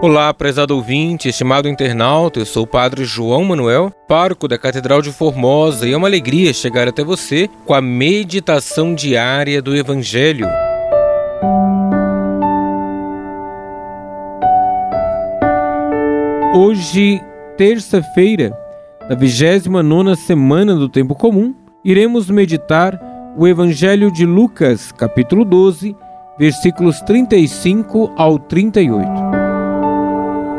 Olá, prezado ouvinte, estimado internauta, eu sou o Padre João Manuel, pároco da Catedral de Formosa, e é uma alegria chegar até você com a meditação diária do Evangelho. Hoje, terça-feira, da 29 semana do Tempo Comum, iremos meditar o Evangelho de Lucas, capítulo 12, versículos 35 ao 38.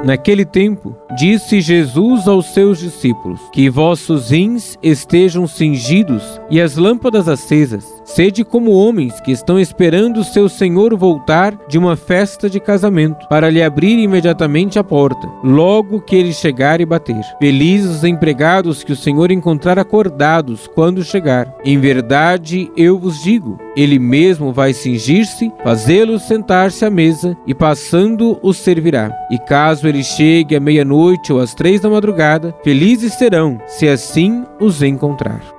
Naquele tempo, disse Jesus aos seus discípulos: Que vossos rins estejam cingidos e as lâmpadas acesas. Sede como homens que estão esperando seu senhor voltar de uma festa de casamento, para lhe abrir imediatamente a porta, logo que ele chegar e bater. Felizes os empregados que o senhor encontrar acordados quando chegar. Em verdade, eu vos digo: ele mesmo vai cingir-se, fazê-los sentar-se à mesa e passando os servirá. E caso ele chegue à meia-noite ou às três da madrugada, felizes serão, se assim os encontrar.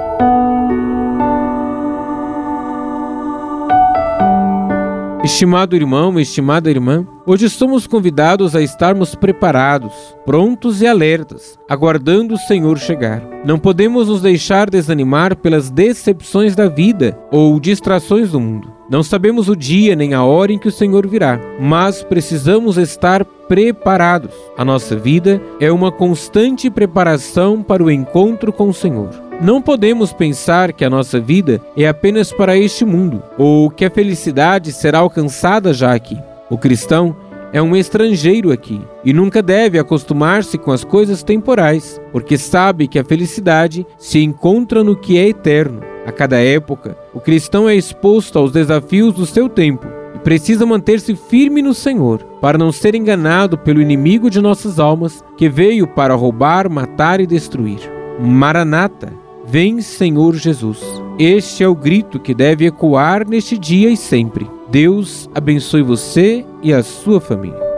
Estimado irmão, estimada irmã, hoje somos convidados a estarmos preparados, prontos e alertas, aguardando o Senhor chegar. Não podemos nos deixar desanimar pelas decepções da vida ou distrações do mundo. Não sabemos o dia nem a hora em que o Senhor virá, mas precisamos estar preparados. A nossa vida é uma constante preparação para o encontro com o Senhor. Não podemos pensar que a nossa vida é apenas para este mundo ou que a felicidade será alcançada já aqui. O cristão é um estrangeiro aqui e nunca deve acostumar-se com as coisas temporais, porque sabe que a felicidade se encontra no que é eterno. A cada época, o cristão é exposto aos desafios do seu tempo e precisa manter-se firme no Senhor, para não ser enganado pelo inimigo de nossas almas que veio para roubar, matar e destruir. Maranata, Vem, Senhor Jesus. Este é o grito que deve ecoar neste dia e sempre. Deus abençoe você e a sua família.